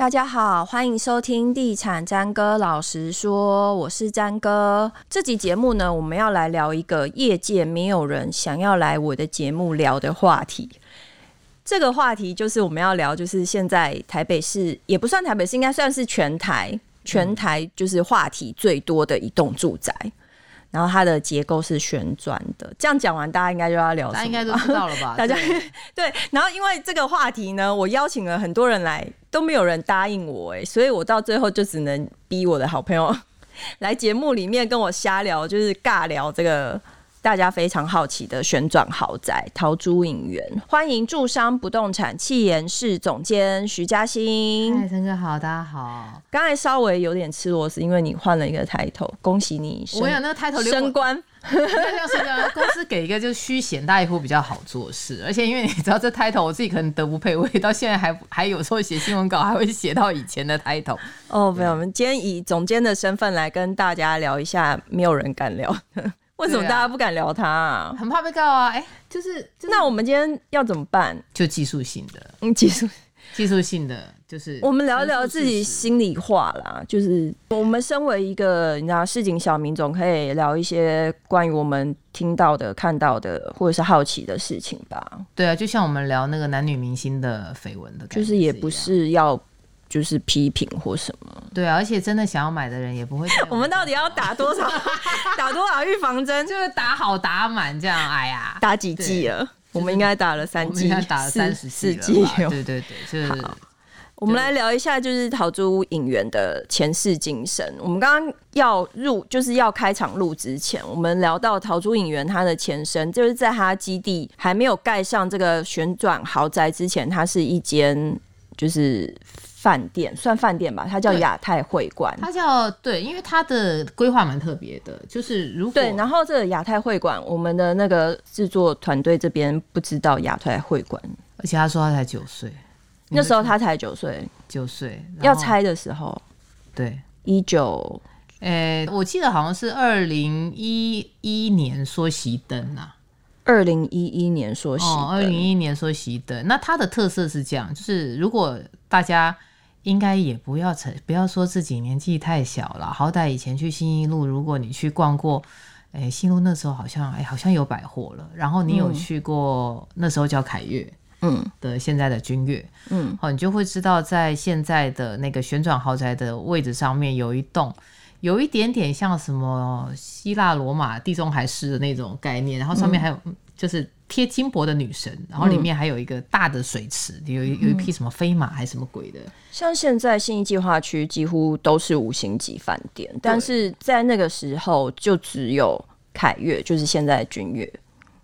大家好，欢迎收听《地产詹哥老实说》，我是詹哥。这集节目呢，我们要来聊一个业界没有人想要来我的节目聊的话题。这个话题就是我们要聊，就是现在台北市也不算台北市，应该算是全台，全台就是话题最多的一栋住宅。然后它的结构是旋转的，这样讲完，大家应该就要聊？大家应该都知道了吧？大家 对，然后因为这个话题呢，我邀请了很多人来，都没有人答应我，哎，所以我到最后就只能逼我的好朋友 来节目里面跟我瞎聊，就是尬聊这个。大家非常好奇的旋转豪宅陶朱隐园，欢迎住商不动产气研室总监徐嘉欣。嗨，陈哥好，大家好。刚才稍微有点吃螺丝，因为你换了一个抬头，恭喜你！我有那个抬头升官。那就是呢，公司给一个就是虚显大一户比较好做事，而且因为你知道这抬头，我自己可能德不配位，到现在还还有时候写新闻稿还会写到以前的抬头。哦，没有，我们今天以总监的身份来跟大家聊一下，没有人敢聊。为什么大家不敢聊他啊？很怕被告啊！哎、欸，就是，就是，那我们今天要怎么办？就技术性的，嗯，技术技术性的，就是我们聊一聊自己心里话啦。就是我们身为一个你知道市井小民，总可以聊一些关于我们听到的、看到的，或者是好奇的事情吧。对啊，就像我们聊那个男女明星的绯闻的，就是也不是要。就是批评或什么，对啊，而且真的想要买的人也不会。我们到底要打多少？打多少预防针？就是打好打满这样。哎呀，打几剂了？我们应该打了三剂，打了三十四剂。对对对，就是。我们来聊一下，就是陶朱隐园的前世今生。我们刚刚要入，就是要开场录之前，我们聊到陶朱隐园他的前身，就是在他基地还没有盖上这个旋转豪宅之前，他是一间就是。饭店算饭店吧，它叫亚太会馆。它叫对，因为它的规划蛮特别的，就是如果对，然后这个亚太会馆，我们的那个制作团队这边不知道亚太会馆，而且他说他才九岁，那时候他才九岁，九岁要拆的时候，对，一九，哎，我记得好像是二零一一年说熄灯呐，二零一一年说熄灯，二零一一年说熄灯。那它的特色是这样，就是如果大家。应该也不要成，不要说自己年纪太小了。好歹以前去新一路，如果你去逛过，哎，新路那时候好像哎，好像有百货了。然后你有去过、嗯、那时候叫凯悦，嗯，的现在的君悦，嗯，好，你就会知道在现在的那个旋转豪宅的位置上面有一栋，有一点点像什么希腊罗马地中海式的那种概念，然后上面还有、嗯、就是。贴金箔的女神，然后里面还有一个大的水池，嗯、有有一匹什么飞马还是什么鬼的。像现在信义计划区几乎都是五星级饭店，但是在那个时候就只有凯悦，就是现在的君悦，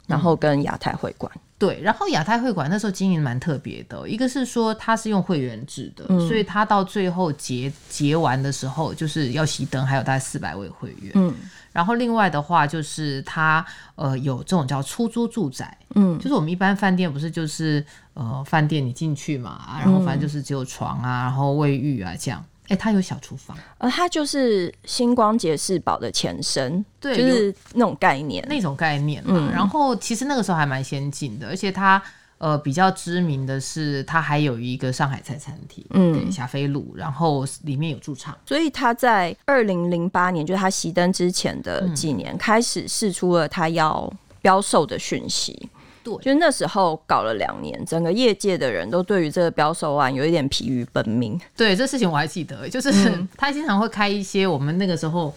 然后跟亚太会馆。对，然后亚太会馆那时候经营蛮特别的，一个是说它是用会员制的，嗯、所以它到最后结结完的时候就是要熄灯，还有大概四百位会员。嗯。然后另外的话就是它呃有这种叫出租住宅，嗯，就是我们一般饭店不是就是呃饭店你进去嘛，然后反正就是只有床啊，然后卫浴啊这样，哎，它有小厨房，呃，它就是星光杰士堡的前身，对，就是那种概念，那种概念嘛。嗯，然后其实那个时候还蛮先进的，而且它。呃，比较知名的是，它还有一个上海菜餐厅，嗯，霞飞路，然后里面有驻唱，所以他在二零零八年，就是他熄灯之前的几年，嗯、开始试出了他要标售的讯息。对，就是那时候搞了两年，整个业界的人都对于这个标售案有一点疲于奔命。对，这事情我还记得，就是、嗯、他经常会开一些我们那个时候。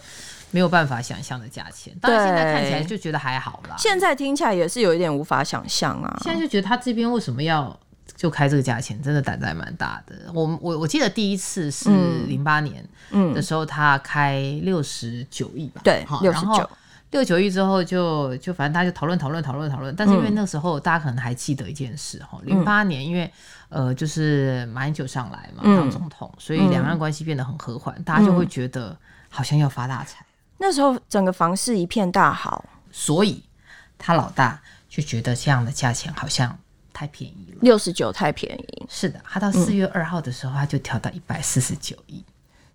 没有办法想象的价钱，但是现在看起来就觉得还好啦。现在听起来也是有一点无法想象啊。现在就觉得他这边为什么要就开这个价钱，真的胆子还蛮大的。我我我记得第一次是零八年的时候，他开六十九亿吧？对，六十九。六九一之后就就反正大家就讨论讨论讨论讨论。但是因为那时候大家可能还记得一件事哈，零八年因为呃就是马英九上来嘛当总统，所以两岸关系变得很和缓，大家就会觉得好像要发大财。那时候整个房市一片大好，所以他老大就觉得这样的价钱好像太便宜了，六十九太便宜。是的，他到四月二号的时候，他就调到一百四十九亿，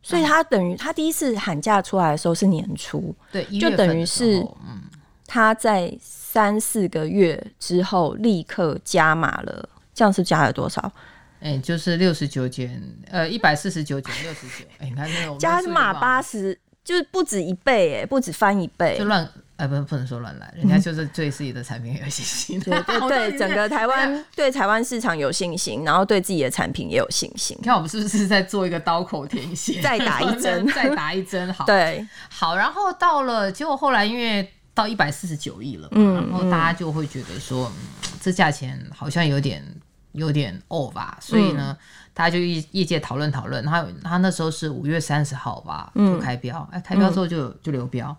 所以他等于他第一次喊价出来的时候是年初，对，就等于是嗯，他在三四个月之后立刻加码了，这样是加了多少？哎，就是六十九减呃一百四十九减六十九，哎，你看那个加码八十，就是不止一倍，哎，不止翻一倍，就乱。哎，不，不能说乱来，人家就是对自己的产品很有信心，对 对对，整个台湾对台湾市场有信心，然后对自己的产品也有信心。你看我们是不是在做一个刀口舔血？再打一针，再打一针，好。对，好，然后到了，结果后来因为到一百四十九亿了，嗯，然后大家就会觉得说，嗯、这价钱好像有点有点 over，所以呢，大家就业业界讨论讨论。他他那时候是五月三十号吧，就开标，哎、嗯，开标之后就就流标。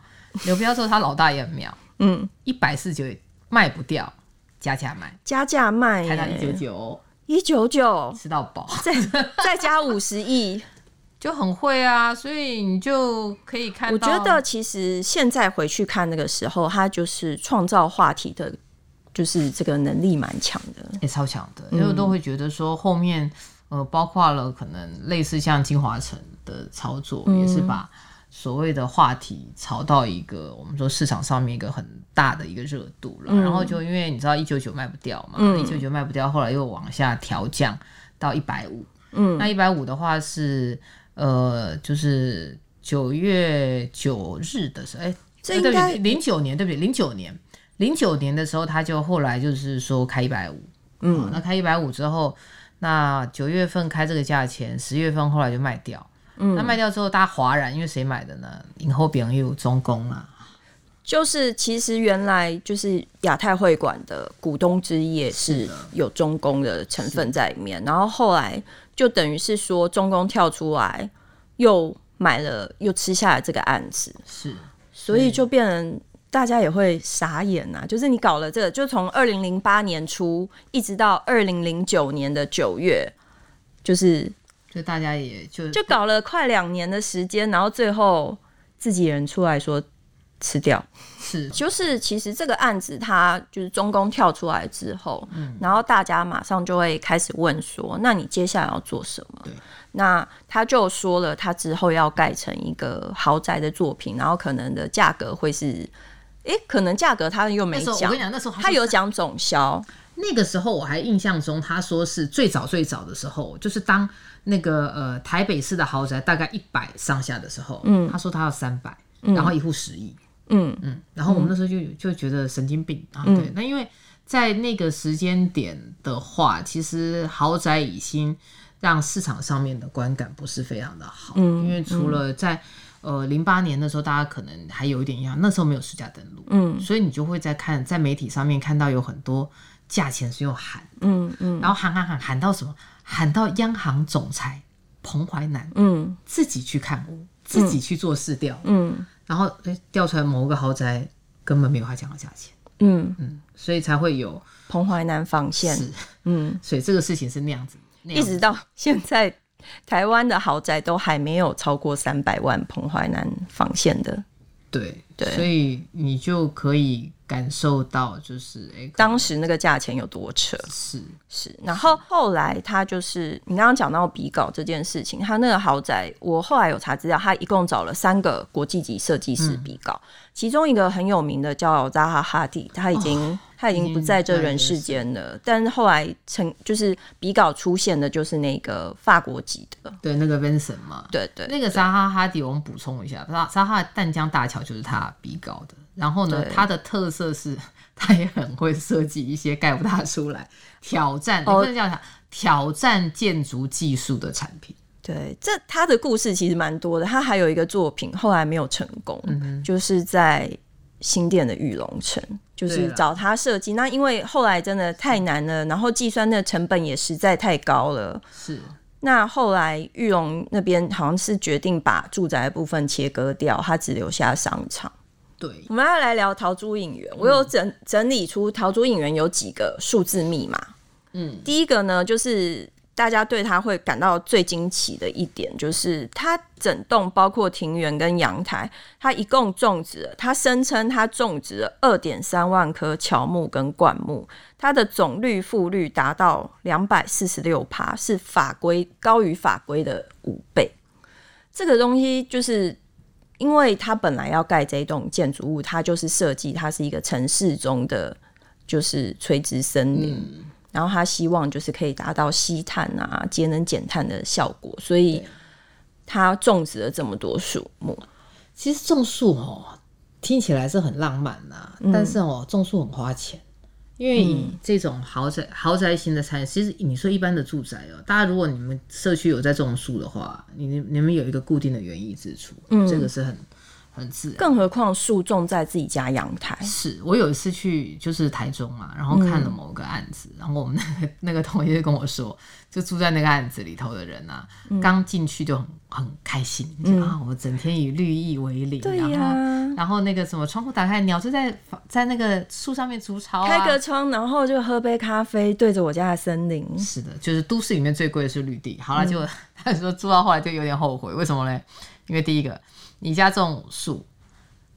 流标之后，他老大也很妙，嗯，一百四十九卖不掉，加价卖，加价卖，开到一九九，一九九。吃到饱，再再加五十亿，就很会啊，所以你就可以看到。我觉得其实现在回去看那个时候，他就是创造话题的，就是这个能力蛮强的，也超强的，因为都会觉得说后面呃，包括了可能类似像金华城的操作，嗯、也是把。所谓的话题炒到一个我们说市场上面一个很大的一个热度了，嗯、然后就因为你知道一九九卖不掉嘛，一九九卖不掉，后来又往下调降到一百五，嗯，那一百五的话是呃就是九月九日的时候，哎、欸，这应该零九年对不对？零九年零九年的时候，他就后来就是说开一百五，嗯，那开一百五之后，那九月份开这个价钱，十月份后来就卖掉。嗯，那卖掉之后，大家哗然，因为谁买的呢？影后饼又有中工啊，就是其实原来就是亚太会馆的股东之一是有中工的成分在里面，然后后来就等于是说中工跳出来，又买了，又吃下了这个案子，是，所以就变成大家也会傻眼呐、啊，就是你搞了这个，就从二零零八年初一直到二零零九年的九月，就是。就大家也就就搞了快两年的时间，然后最后自己人出来说吃掉，是。就是其实这个案子他就是中公跳出来之后，嗯，然后大家马上就会开始问说，那你接下来要做什么？对，那他就说了，他之后要盖成一个豪宅的作品，然后可能的价格会是，哎，可能价格他又没讲，我跟你讲，那时候他有讲总销，那个时候我还印象中他说是最早最早的时候，就是当。那个呃，台北市的豪宅大概一百上下的时候，嗯，他说他要三百，然后一户十亿，嗯嗯，然后我们那时候就就觉得神经病、嗯、啊，对，那因为在那个时间点的话，其实豪宅已经让市场上面的观感不是非常的好，嗯，因为除了在呃零八年的时候，大家可能还有一点印象，那时候没有实价登录，嗯，所以你就会在看在媒体上面看到有很多价钱是用喊，嗯嗯，然后喊喊喊喊到什么？喊到央行总裁彭淮南，嗯，自己去看屋，自己去做市调，嗯，然后诶调出来某个豪宅根本没有他讲的价钱，嗯。嗯，所以才会有彭淮南防线，是，嗯，所以这个事情是那样子，那样子，一直到现在，台湾的豪宅都还没有超过三百万彭淮南防线的，对对，所以你就可以。感受到就是哎，当时那个价钱有多扯，是。是。然后后来他就是你刚刚讲到比稿这件事情，他那个豪宅，我后来有查资料，他一共找了三个国际级设计师比稿，嗯、其中一个很有名的叫扎哈哈迪，他已经、哦、他已经不在这人世间了。但是后来成就是比稿出现的就是那个法国籍的，对那个 Vincent 嘛，对对，那个扎哈哈迪，我们补充一下，扎扎哈淡江大桥就是他比稿的。然后呢，他的特色是，他也很会设计一些盖不大出来、挑战，哦、你不能叫啥挑战建筑技术的产品。对，这他的故事其实蛮多的。他还有一个作品后来没有成功，嗯、就是在新店的玉龙城，就是找他设计。那因为后来真的太难了，然后计算的成本也实在太高了。是。那后来玉龙那边好像是决定把住宅的部分切割掉，他只留下商场。对，我们要来聊陶朱隐园。我有整整理出陶朱隐园有几个数字密码。嗯，第一个呢，就是大家对它会感到最惊奇的一点，就是它整栋包括庭园跟阳台，它一共种植了，它声称它种植了二点三万棵乔木跟灌木，它的总绿覆率达到两百四十六趴，是法规高于法规的五倍。这个东西就是。因为它本来要盖这栋建筑物，它就是设计它是一个城市中的就是垂直森林，嗯、然后他希望就是可以达到吸碳啊、节能减碳的效果，所以他种植了这么多树木。其实种树哦，听起来是很浪漫呐、啊，嗯、但是哦，种树很花钱。因为以这种豪宅、豪宅型的产业，其实你说一般的住宅哦，大家如果你们社区有在种树的话，你你们有一个固定的园艺支出，嗯，这个是很很自然。更何况树种在自己家阳台。是我有一次去就是台中嘛，然后看了某个案子，嗯、然后我们那 个那个同学就跟我说，就住在那个案子里头的人啊，刚进去就很很开心，嗯、啊，我整天以绿意为邻，对呀、然后然后那个什么窗户打开，鸟就在在那个树上面筑巢、啊，开个窗，然后就喝杯咖啡，对着我家的森林。是的，就是都市里面最贵的是绿地。好了，就、嗯、他说住到后来就有点后悔，为什么呢？因为第一个，你家种树，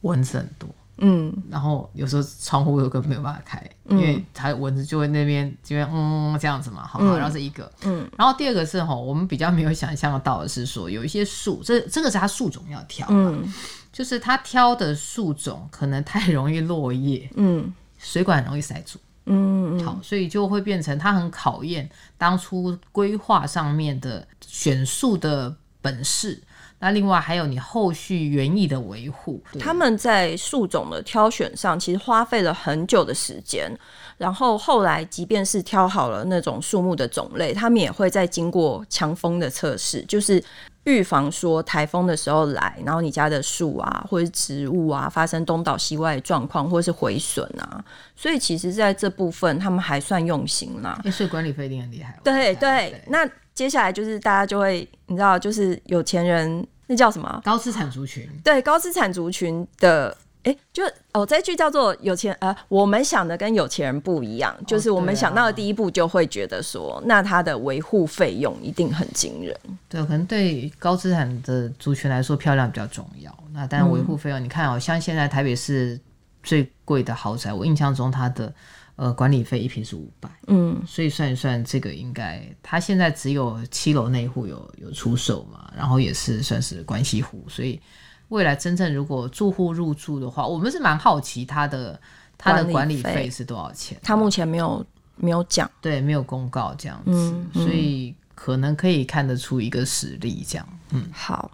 蚊子很多。嗯，然后有时候窗户有个没有办法开，嗯、因为它蚊子就会那边这边嗯这样子嘛，好，好，然后是一个，嗯，然后第二个是哈，我们比较没有想象到的是说，有一些树，这这个是它树种要挑，嗯，就是它挑的树种可能太容易落叶，嗯，水管很容易塞住，嗯，嗯，好，所以就会变成它很考验当初规划上面的选树的本事。那另外还有你后续园艺的维护，他们在树种的挑选上其实花费了很久的时间，然后后来即便是挑好了那种树木的种类，他们也会再经过强风的测试，就是预防说台风的时候来，然后你家的树啊或者是植物啊发生东倒西歪的状况，或者是毁损啊，所以其实在这部分他们还算用心啦。所以管理费一定很厉害。对对，对那。接下来就是大家就会，你知道，就是有钱人，那叫什么？高资产族群。对，高资产族群的，哎、欸，就哦，这句叫做有钱，呃，我们想的跟有钱人不一样，就是我们想到的第一步就会觉得说，那它的维护费用一定很惊人。对，可能对高资产的族群来说，漂亮比较重要。那但维护费用，嗯、你看哦，像现在台北市最贵的豪宅，我印象中它的。呃，管理费一平是五百，嗯，所以算一算，这个应该他现在只有七楼那户有有出售嘛，然后也是算是关系户，所以未来真正如果住户入住的话，我们是蛮好奇他的他的管理费是多少钱，他目前没有没有讲，对，没有公告这样子，嗯嗯、所以可能可以看得出一个实力这样，嗯，好，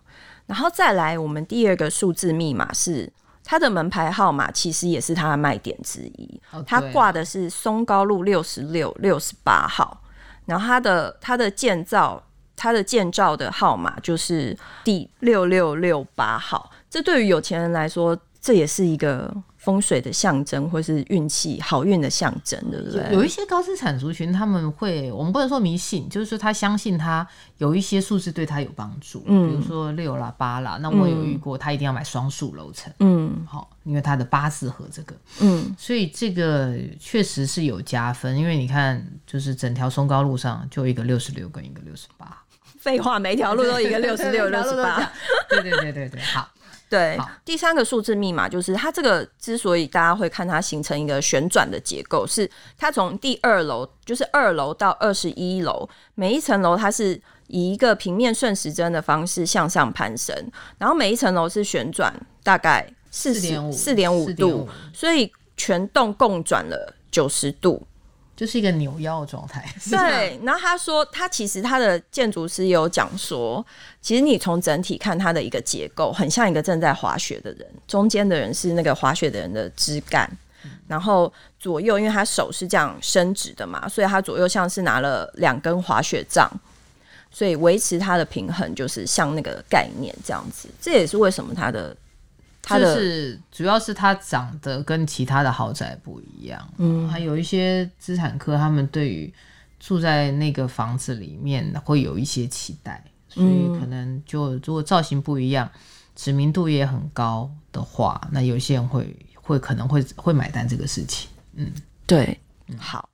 然后再来，我们第二个数字密码是。它的门牌号码其实也是它的卖点之一，它挂的是松高路六十六六十八号，然后它的它的建造它的建造的号码就是第六六六八号，这对于有钱人来说，这也是一个。风水的象征，或是运气好运的象征，对不对？有一些高资产族群，他们会，我们不能说迷信，就是说他相信他有一些数字对他有帮助，嗯，比如说六啦、八啦。那我有遇过，他一定要买双数楼层，嗯，好，因为他的八字和这个，嗯，所以这个确实是有加分。因为你看，就是整条松高路上就一个六十六跟一个六十八，废话，每条路都一个六十六、六十八，对对对对对，好。对，第三个数字密码就是它这个之所以大家会看它形成一个旋转的结构，是它从第二楼，就是二楼到二十一楼，每一层楼它是以一个平面顺时针的方式向上攀升，然后每一层楼是旋转大概四点五四点五度，所以全栋共转了九十度。就是一个扭腰的状态。对，然后他说，他其实他的建筑师有讲说，其实你从整体看它的一个结构，很像一个正在滑雪的人，中间的人是那个滑雪的人的枝干，嗯、然后左右，因为他手是这样伸直的嘛，所以他左右像是拿了两根滑雪杖，所以维持他的平衡，就是像那个概念这样子。这也是为什么他的。它就是主要是它长得跟其他的豪宅不一样，嗯，还有一些资产客他们对于住在那个房子里面会有一些期待，所以可能就如果造型不一样，知名度也很高的话，那有些人会会可能会会买单这个事情，嗯，对，嗯、好。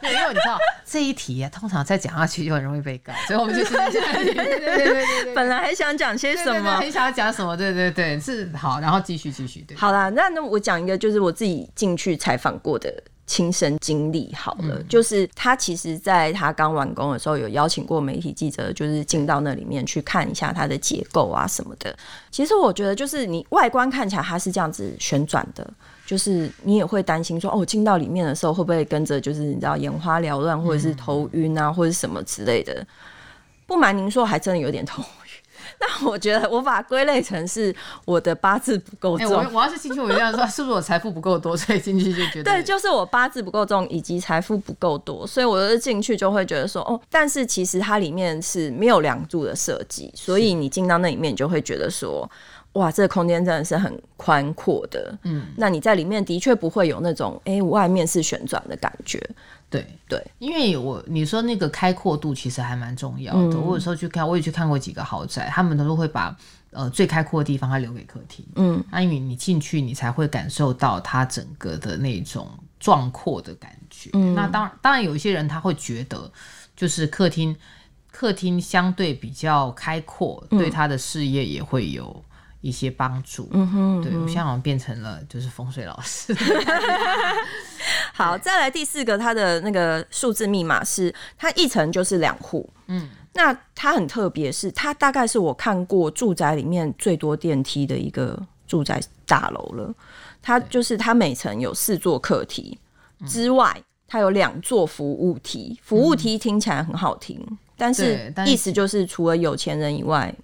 对，因为你知道 这一题啊，通常再讲下去就很容易被告，所以我们就是对对对，本来还想讲些什么，对对对，很想讲什么，对对对，是好，然后继续继续对。好啦，那那我讲一个，就是我自己进去采访过的亲身经历好了，嗯、就是他其实在他刚完工的时候，有邀请过媒体记者，就是进到那里面去看一下它的结构啊什么的。其实我觉得，就是你外观看起来它是这样子旋转的，就是你也会担心说，哦，进到里面的时候会不会跟着就是你知道眼花缭乱，或者是头晕啊，或者什么之类的。不瞒您说，还真的有点头。那我觉得我把它归类成是我的八字不够重。欸、我我要是进去，我就要说是不是我财富不够多，所以进去就觉得对，就是我八字不够重，以及财富不够多，所以我就进去就会觉得说哦，但是其实它里面是没有梁柱的设计，所以你进到那里面就会觉得说哇，这个空间真的是很宽阔的。嗯，那你在里面的确不会有那种哎、欸，外面是旋转的感觉。对对，因为我你说那个开阔度其实还蛮重要的。嗯、我有时候去看，我也去看过几个豪宅，他们都会把呃最开阔的地方，它留给客厅。嗯，那因为你进去，你才会感受到它整个的那种壮阔的感觉。嗯，那当当然有一些人他会觉得，就是客厅客厅相对比较开阔，对他的事业也会有一些帮助。嗯哼，对，我现在好像变成了就是风水老师。好，再来第四个，它的那个数字密码是它一层就是两户。嗯，那它很特别，是它大概是我看过住宅里面最多电梯的一个住宅大楼了。它就是它每层有四座客梯之外，它有两座服务梯。服务梯听起来很好听，但是意思就是除了有钱人以外。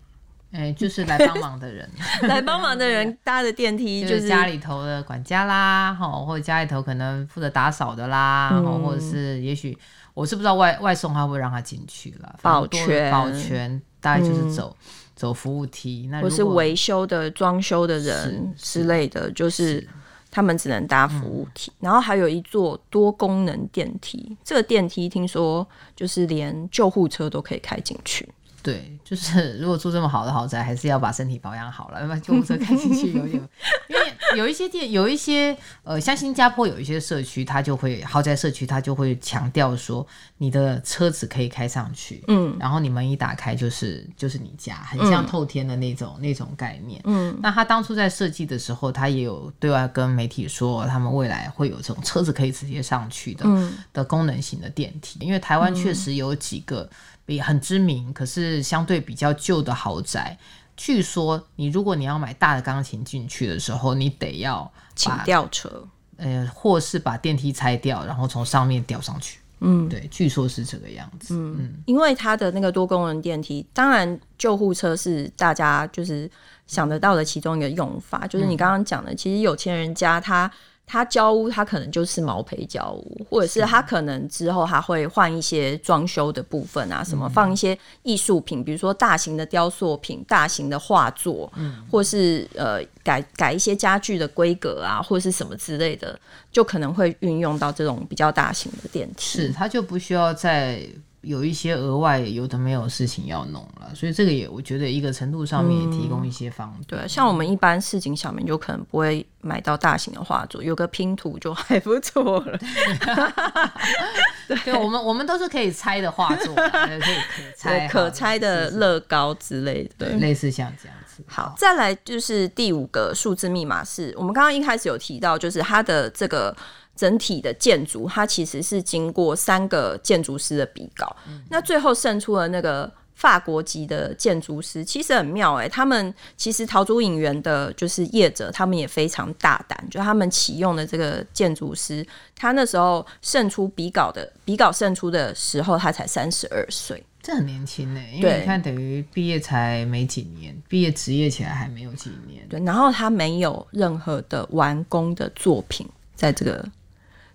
哎，就是来帮忙的人，来帮忙的人搭的电梯就是家里头的管家啦，哈，或者家里头可能负责打扫的啦，嗯、或者是也许我是不知道外外送他会不会让他进去了，保全保全大概就是走、嗯、走服务梯，那如果或是维修的装修的人之类的，就是。他们只能搭服务梯，然后还有一座多功能电梯，这个电梯听说就是连救护车都可以开进去。对，就是如果住这么好的豪宅，还是要把身体保养好了，要不然救护车开进去有点。因为有一些店，有一些呃，像新加坡有一些社区，它就会豪宅社区，它就会强调说，你的车子可以开上去，嗯，然后你门一打开就是就是你家，很像透天的那种、嗯、那种概念，嗯。那他当初在设计的时候，他也有对外跟媒体说，他们未来会有这种车子可以直接上去的、嗯、的功能型的电梯，因为台湾确实有几个。也很知名，可是相对比较旧的豪宅。据说你如果你要买大的钢琴进去的时候，你得要请吊车，呃，或是把电梯拆掉，然后从上面吊上去。嗯，对，据说是这个样子。嗯，嗯，因为它的那个多功能电梯，当然救护车是大家就是想得到的其中一个用法，就是你刚刚讲的，其实有钱人家他。他交屋，他可能就是毛坯交屋，或者是他可能之后还会换一些装修的部分啊，什么放一些艺术品，比如说大型的雕塑品、大型的画作，嗯，或是呃改改一些家具的规格啊，或者是什么之类的，就可能会运用到这种比较大型的电梯，是，他就不需要再。有一些额外有的没有事情要弄了，所以这个也我觉得一个程度上面也提供一些方便。嗯、对，像我们一般市井小民就可能不会买到大型的画作，有个拼图就还不错了。对，对我们我们都是可以拆的画作，可以可拆可拆的乐高之类的，对，类似像这样子。好，再来就是第五个数字密码是我们刚刚一开始有提到，就是它的这个。整体的建筑，它其实是经过三个建筑师的比稿，嗯、那最后胜出了那个法国籍的建筑师，其实很妙哎、欸。他们其实陶朱影园的就是业者，他们也非常大胆，就他们启用的这个建筑师，他那时候胜出比稿的比稿胜出的时候，他才三十二岁，这很年轻呢、欸。因为你看，等于毕业才没几年，毕业职业起来还没有几年。对，然后他没有任何的完工的作品在这个。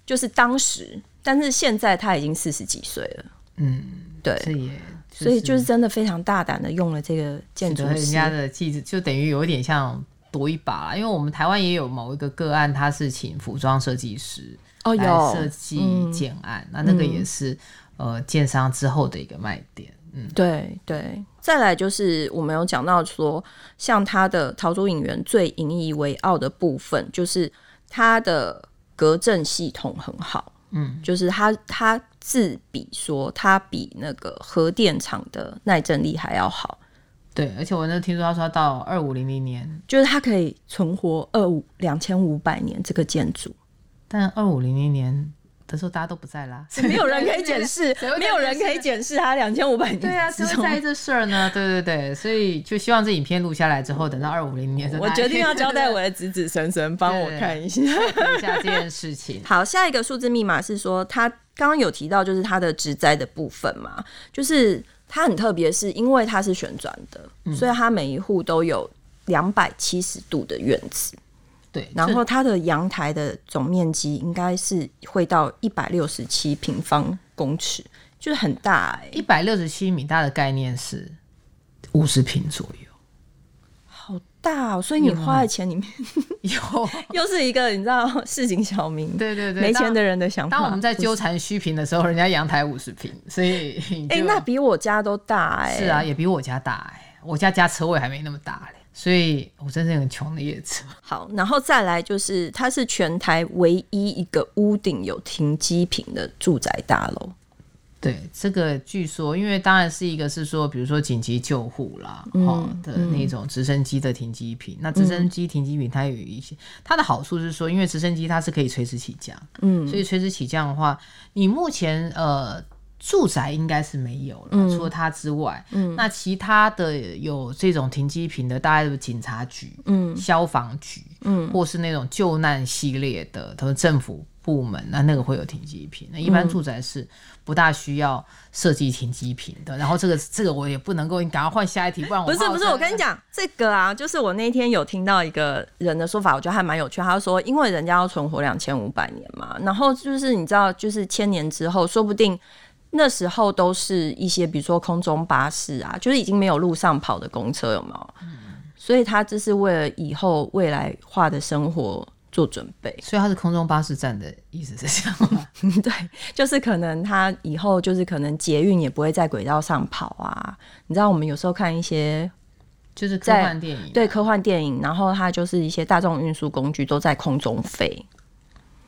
就是当时，但是现在他已经四十几岁了。嗯，对，就是、所以就是真的非常大胆的用了这个建筑人家的技术，就等于有一点像赌一把啦。因为我们台湾也有某一个个案，他是请服装设计师哦，有设计建案，嗯、那那个也是、嗯、呃建商之后的一个卖点。嗯，对对。再来就是我们有讲到说，像他的陶朱影园最引以为傲的部分，就是他的。隔震系统很好，嗯，就是它它自比说它比那个核电厂的耐震力还要好，对，而且我那听说他说到二五零零年，就是它可以存活二五两千五百年这个建筑，但二五零零年的时候，大家都不在啦，没有人可以 检视，没有人可以检视他两千五百年。对啊，谁会在意这事儿呢？对对对，所以就希望这影片录下来之后，等到二五零年，我决定要交代我的子子孙孙 帮我看一下一下这件事情。好，下一个数字密码是说，他刚刚有提到就是他的植栽的部分嘛，就是它很特别，是因为它是旋转的，嗯、所以它每一户都有两百七十度的院子。对，然后它的阳台的总面积应该是会到一百六十七平方公尺，就是很大哎、欸。一百六十七米大的概念是五十平左右，好大哦！所以你花的钱里面 有，又是一个你知道市井小民，对对对，没钱的人的想法。当我们在纠缠虚平的时候，人家阳台五十平，所以哎、欸，那比我家都大哎、欸。是啊，也比我家大哎、欸，我家家车位还没那么大嘞、欸。所以我真是很穷的叶子。好，然后再来就是，它是全台唯一一个屋顶有停机坪的住宅大楼。对，这个据说，因为当然是一个是说，比如说紧急救护啦，嗯、哦的那种直升机的停机坪。嗯、那直升机停机坪它有一些，它的好处是说，因为直升机它是可以垂直起降，嗯，所以垂直起降的话，你目前呃。住宅应该是没有了，嗯、除了它之外，嗯、那其他的有这种停机坪的，大概是警察局、嗯、消防局，嗯、或是那种救难系列的，都是政府部门，那那个会有停机坪。那一般住宅是不大需要设计停机坪的。嗯、然后这个这个我也不能够，你赶快换下一题，不然我不是不是，我跟你讲这个啊，就是我那天有听到一个人的说法，我觉得还蛮有趣。他说，因为人家要存活两千五百年嘛，然后就是你知道，就是千年之后，说不定。那时候都是一些，比如说空中巴士啊，就是已经没有路上跑的公车，有没有？嗯、所以他这是为了以后未来化的生活做准备。所以他是空中巴士站的意思是这样吗？对，就是可能他以后就是可能捷运也不会在轨道上跑啊。你知道我们有时候看一些就是科幻电影、啊，对科幻电影，然后它就是一些大众运输工具都在空中飞。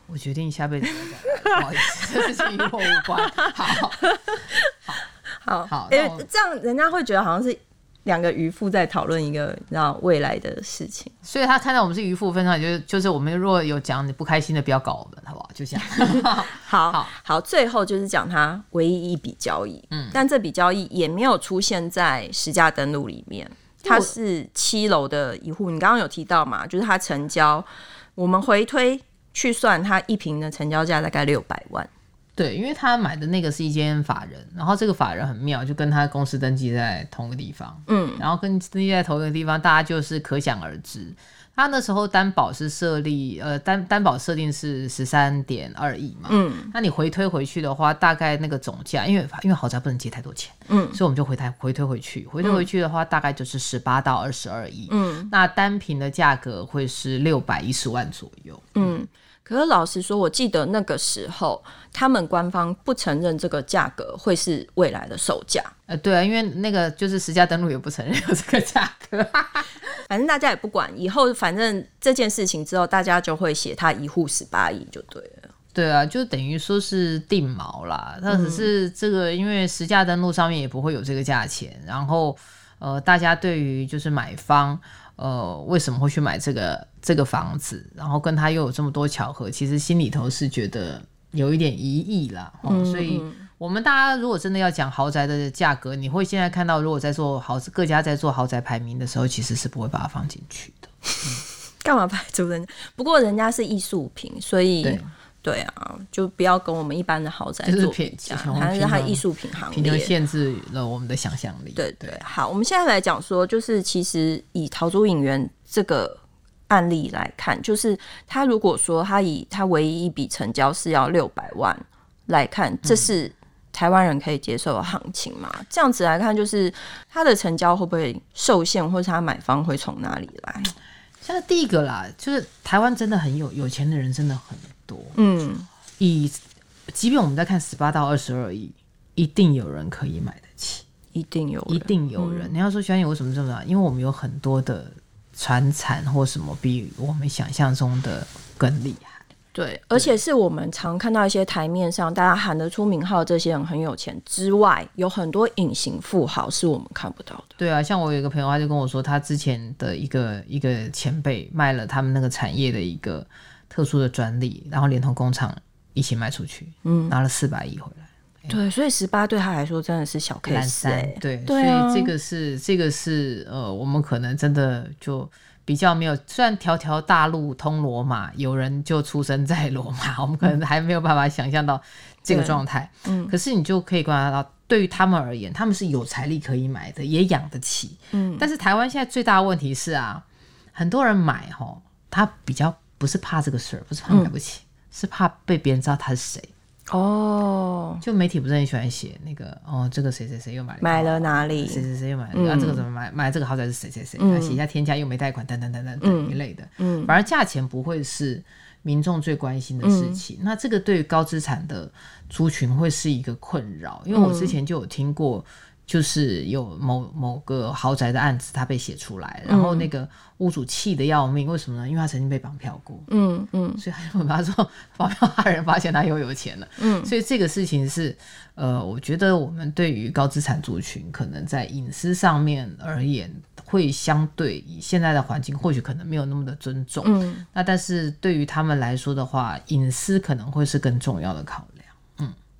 我决定下辈子不好意思，这事情与我无关。好，好，好，因为这样人家会觉得好像是两个渔夫在讨论一个你知道未来的事情，所以他看到我们是渔夫分享，就是就是我们如果有讲你不开心的，不要搞我们，好不好？就这样。好好好，最后就是讲他唯一一笔交易，嗯，但这笔交易也没有出现在实价登录里面，他是七楼的一户，你刚刚有提到嘛？就是他成交，我们回推。去算他一瓶的成交价大概六百万，对，因为他买的那个是一间法人，然后这个法人很妙，就跟他公司登记在同一个地方，嗯，然后跟登记在同一个地方，大家就是可想而知。他那时候担保是设立，呃，担担保设定是十三点二亿嘛，嗯，那你回推回去的话，大概那个总价，因为因为豪宅不能借太多钱，嗯，所以我们就回台回推回去，回推回去的话，大概就是十八到二十二亿，嗯，那单平的价格会是六百一十万左右，嗯。可是老实说，我记得那个时候，他们官方不承认这个价格会是未来的售价。呃，对啊，因为那个就是实价登录也不承认有这个价格。反正大家也不管，以后反正这件事情之后，大家就会写他一户十八亿就对了。对啊，就等于说是定锚啦。那只是这个，因为实价登录上面也不会有这个价钱。然后，呃，大家对于就是买方。呃，为什么会去买这个这个房子？然后跟他又有这么多巧合，其实心里头是觉得有一点疑义啦。所以我们大家如果真的要讲豪宅的价格，你会现在看到，如果在做豪各家在做豪宅排名的时候，其实是不会把它放进去的。干、嗯、嘛排除人家？不过人家是艺术品，所以。对啊，就不要跟我们一般的豪宅做比较，还是它艺术品行业，限制了我们的想象力。对对，好，我们现在来讲说，就是其实以陶朱隐园这个案例来看，就是他如果说他以他唯一一笔成交是要六百万来看，这是台湾人可以接受的行情嘛？嗯、这样子来看，就是他的成交会不会受限，或是他买方会从哪里来？像第一个啦，就是台湾真的很有有钱的人，真的很多。嗯，以即便我们在看十八到二十二亿，一定有人可以买得起，一定有，一定有人。嗯、你要说小颖为什么这么讲？因为我们有很多的传产或什么，比我们想象中的更厉害。对，而且是我们常看到一些台面上大家喊得出名号，这些人很有钱之外，有很多隐形富豪是我们看不到的。对啊，像我有一个朋友，他就跟我说，他之前的一个一个前辈卖了他们那个产业的一个。特殊的专利，然后连同工厂一起卖出去，嗯，拿了四百亿回来。对，所以十八对他来说真的是小 case，欸、对，所以这个是这个是呃，我们可能真的就比较没有，虽然条条大路通罗马，有人就出生在罗马，我们可能还没有办法想象到这个状态，嗯，可是你就可以观察到，对于他们而言，他们是有财力可以买的，也养得起，嗯，但是台湾现在最大的问题是啊，很多人买哈，他比较不是怕这个事儿，不是怕买不起，嗯、是怕被别人知道他是谁。哦，就媒体不是很喜欢写那个哦，这个谁谁谁又买了买了哪里，谁谁谁又买了，嗯、啊，这个怎么买？买这个豪宅是谁谁谁，写、嗯、一下天价又没贷款等等等等等一类的，嗯，反而价钱不会是民众最关心的事情。嗯、那这个对于高资产的族群会是一个困扰，因为我之前就有听过。就是有某某个豪宅的案子，他被写出来，然后那个屋主气得要命，为什么呢？因为他曾经被绑票过，嗯嗯，所以他就把他说 绑票害人，发现他又有钱了，嗯，所以这个事情是，呃，我觉得我们对于高资产族群，可能在隐私上面而言，会相对以现在的环境，或许可能没有那么的尊重，嗯，那但是对于他们来说的话，隐私可能会是更重要的考量。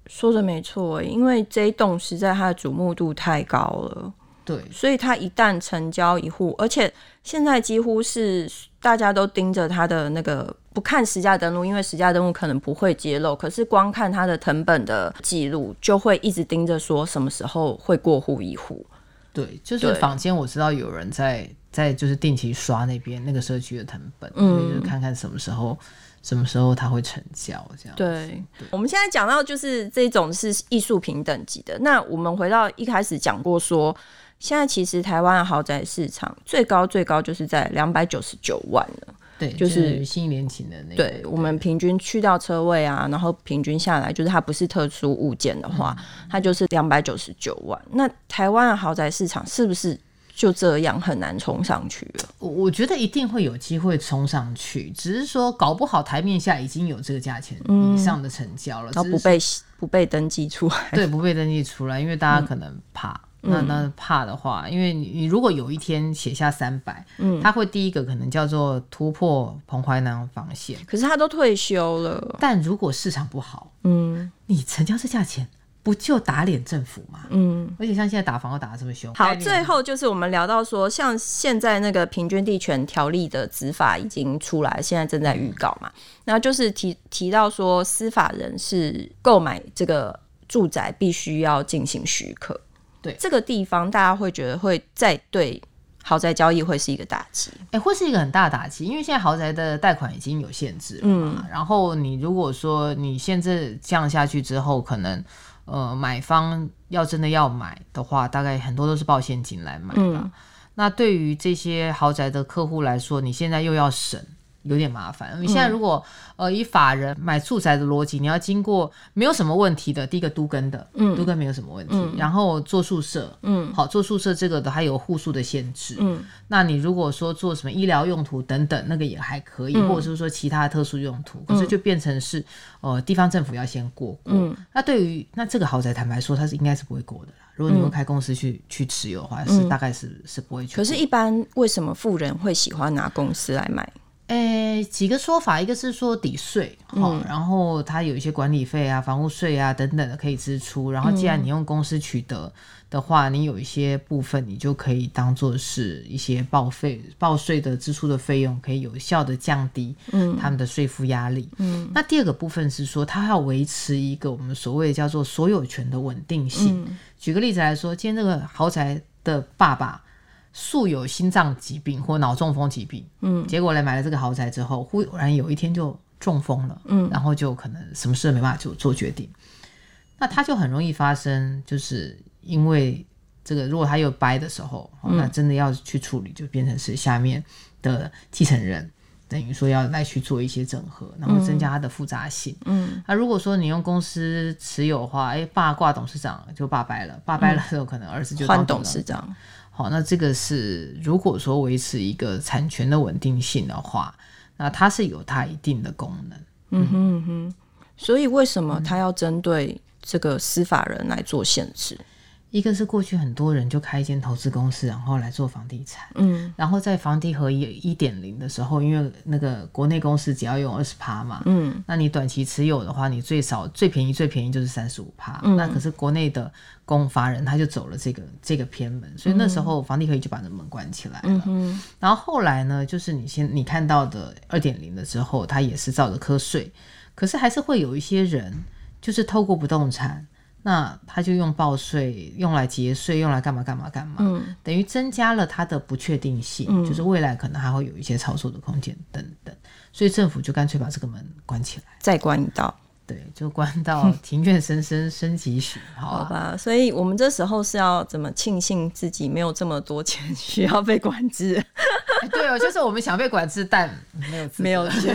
说的没错，因为这一栋实在它的瞩目度太高了，对，所以它一旦成交一户，而且现在几乎是大家都盯着它的那个，不看实价登录，因为实价登录可能不会揭露，可是光看它的成本的记录，就会一直盯着说什么时候会过户一户。对，就是房间我知道有人在在就是定期刷那边那个社区的成本，嗯，就是看看什么时候。什么时候它会成交？这样对，对。我们现在讲到就是这种是艺术品等级的。那我们回到一开始讲过说，说现在其实台湾的豪宅市场最高最高就是在两百九十九万了。对，就是信义联勤的那個。对，我们平均去掉车位啊，然后平均下来，就是它不是特殊物件的话，嗯、它就是两百九十九万。那台湾的豪宅市场是不是？就这样很难冲上去了。我我觉得一定会有机会冲上去，只是说搞不好台面下已经有这个价钱以上的成交了，然后不被不被登记出来。对，不被登记出来，因为大家可能怕。嗯、那那怕的话，因为你你如果有一天写下三百，嗯，他会第一个可能叫做突破彭淮南防线。可是他都退休了。但如果市场不好，嗯，你成交这价钱。不就打脸政府吗？嗯，而且像现在打房又打的这么凶。好，最后就是我们聊到说，像现在那个平均地权条例的执法已经出来，现在正在预告嘛。然后就是提提到说，司法人是购买这个住宅必须要进行许可。对，这个地方大家会觉得会再对豪宅交易会是一个打击。哎、欸，会是一个很大的打击，因为现在豪宅的贷款已经有限制了嘛。嗯，然后你如果说你限制降下去之后，可能。呃，买方要真的要买的话，大概很多都是报现金来买吧。嗯、那对于这些豪宅的客户来说，你现在又要审。有点麻烦。你现在如果、嗯、呃以法人买住宅的逻辑，你要经过没有什么问题的，第一个都更的，嗯，都更没有什么问题。嗯、然后做宿舍，嗯，好做宿舍这个的还有户数的限制，嗯，那你如果说做什么医疗用途等等，那个也还可以，嗯、或者是说其他特殊用途，可是就变成是呃地方政府要先过过。嗯，那对于那这个豪宅，坦白说，它是应该是不会过的啦。如果你们开公司去、嗯、去持有的话，是大概是是不会去。可是，一般为什么富人会喜欢拿公司来买？诶、欸，几个说法，一个是说抵税，好、嗯，然后它有一些管理费啊、房屋税啊等等的可以支出。然后，既然你用公司取得的话，嗯、你有一些部分你就可以当做是一些报费报税的支出的费用，可以有效的降低他们的税负压力。嗯，那第二个部分是说，它要维持一个我们所谓叫做所有权的稳定性。嗯、举个例子来说，今天这个豪宅的爸爸。素有心脏疾病或脑中风疾病，嗯，结果来买了这个豪宅之后，忽然有一天就中风了，嗯，然后就可能什么事都没办法做做决定，那他就很容易发生，就是因为这个，如果他有掰的时候，嗯，那真的要去处理，就变成是下面的继承人，等于说要来去做一些整合，然后增加他的复杂性，嗯，那如果说你用公司持有的话，哎，爸挂董事长就爸掰了，爸掰了之后，可能儿子就当换董事长。好，那这个是如果说维持一个产权的稳定性的话，那它是有它一定的功能。嗯哼嗯哼，所以为什么它要针对这个司法人来做限制？一个是过去很多人就开一间投资公司，然后来做房地产，嗯，然后在房地合一一点零的时候，因为那个国内公司只要用二十趴嘛，嗯，那你短期持有的话，你最少最便宜最便宜就是三十五趴，嗯。那可是国内的公法人他就走了这个这个偏门，所以那时候房地合一就把那门关起来了。嗯然后后来呢，就是你先你看到的二点零的时候，它也是照着课税，可是还是会有一些人就是透过不动产。那他就用报税，用来节税，用来干嘛干嘛干嘛，嗯，等于增加了他的不确定性，嗯。就是未来可能还会有一些操作的空间等等，所以政府就干脆把这个门关起来，再关一道。对，就关到 庭院深深深几许，好吧，所以我们这时候是要怎么庆幸自己没有这么多钱 需要被管制？哎对哦，就是我们想被管制，但没有没有钱。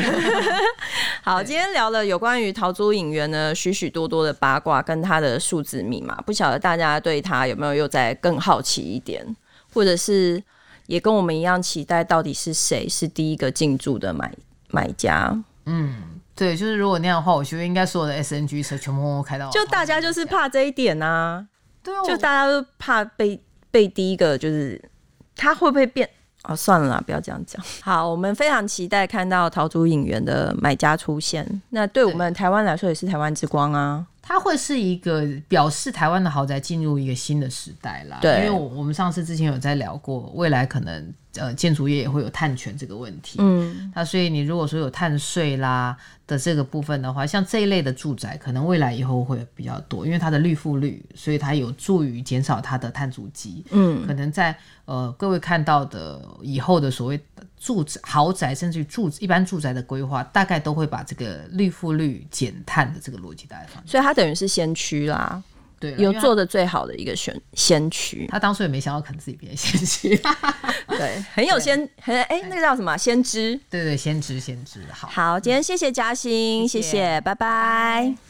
好，今天聊了有关于陶朱隐园呢许许多多的八卦跟它的数字密码，不晓得大家对它有没有又再更好奇一点，或者是也跟我们一样期待到底是谁是第一个进驻的买买家？嗯，对，就是如果那样的话，我觉得应该所有的 SNG 车全部开到，就大家就是怕这一点啊，对啊，就大家都怕被被第一个就是他会不会变？啊，算了啦，不要这样讲。好，我们非常期待看到陶朱隐园的买家出现。那对我们台湾来说，也是台湾之光啊。它会是一个表示台湾的豪宅进入一个新的时代啦。对，因为我我们上次之前有在聊过，未来可能呃建筑业也会有碳权这个问题。嗯，那所以你如果说有碳税啦的这个部分的话，像这一类的住宅，可能未来以后会比较多，因为它的绿覆率，所以它有助于减少它的碳足迹。嗯，可能在呃各位看到的以后的所谓住宅豪宅，甚至于住一般住宅的规划，大概都会把这个绿覆率减碳的这个逻辑带放。所以它等于是先驱啦，对，有做的最好的一个选先驱。他当初也没想到可能自己变先驱，对，很有先很哎、欸，那个叫什么先知？对对，先知先知。好，好，今天谢谢嘉欣，谢谢，谢谢拜拜。拜拜。